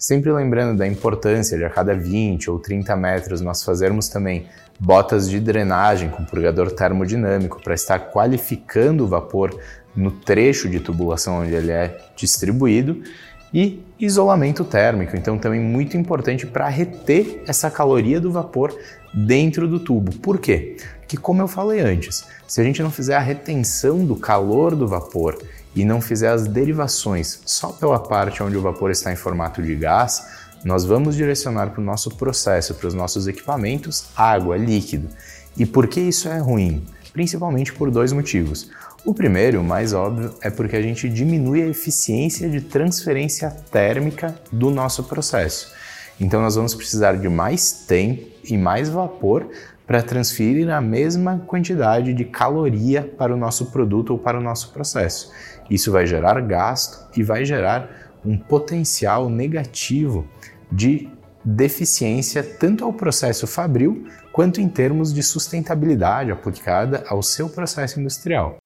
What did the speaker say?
Sempre lembrando da importância de a cada 20 ou 30 metros nós fazermos também botas de drenagem com purgador termodinâmico para estar qualificando o vapor no trecho de tubulação onde ele é distribuído e isolamento térmico, então também muito importante para reter essa caloria do vapor dentro do tubo. Por quê? Porque como eu falei antes, se a gente não fizer a retenção do calor do vapor e não fizer as derivações só pela parte onde o vapor está em formato de gás, nós vamos direcionar para o nosso processo, para os nossos equipamentos, água, líquido. E por que isso é ruim? Principalmente por dois motivos. O primeiro, mais óbvio, é porque a gente diminui a eficiência de transferência térmica do nosso processo. Então, nós vamos precisar de mais tempo e mais vapor para transferir a mesma quantidade de caloria para o nosso produto ou para o nosso processo. Isso vai gerar gasto e vai gerar um potencial negativo de deficiência tanto ao processo fabril quanto em termos de sustentabilidade aplicada ao seu processo industrial.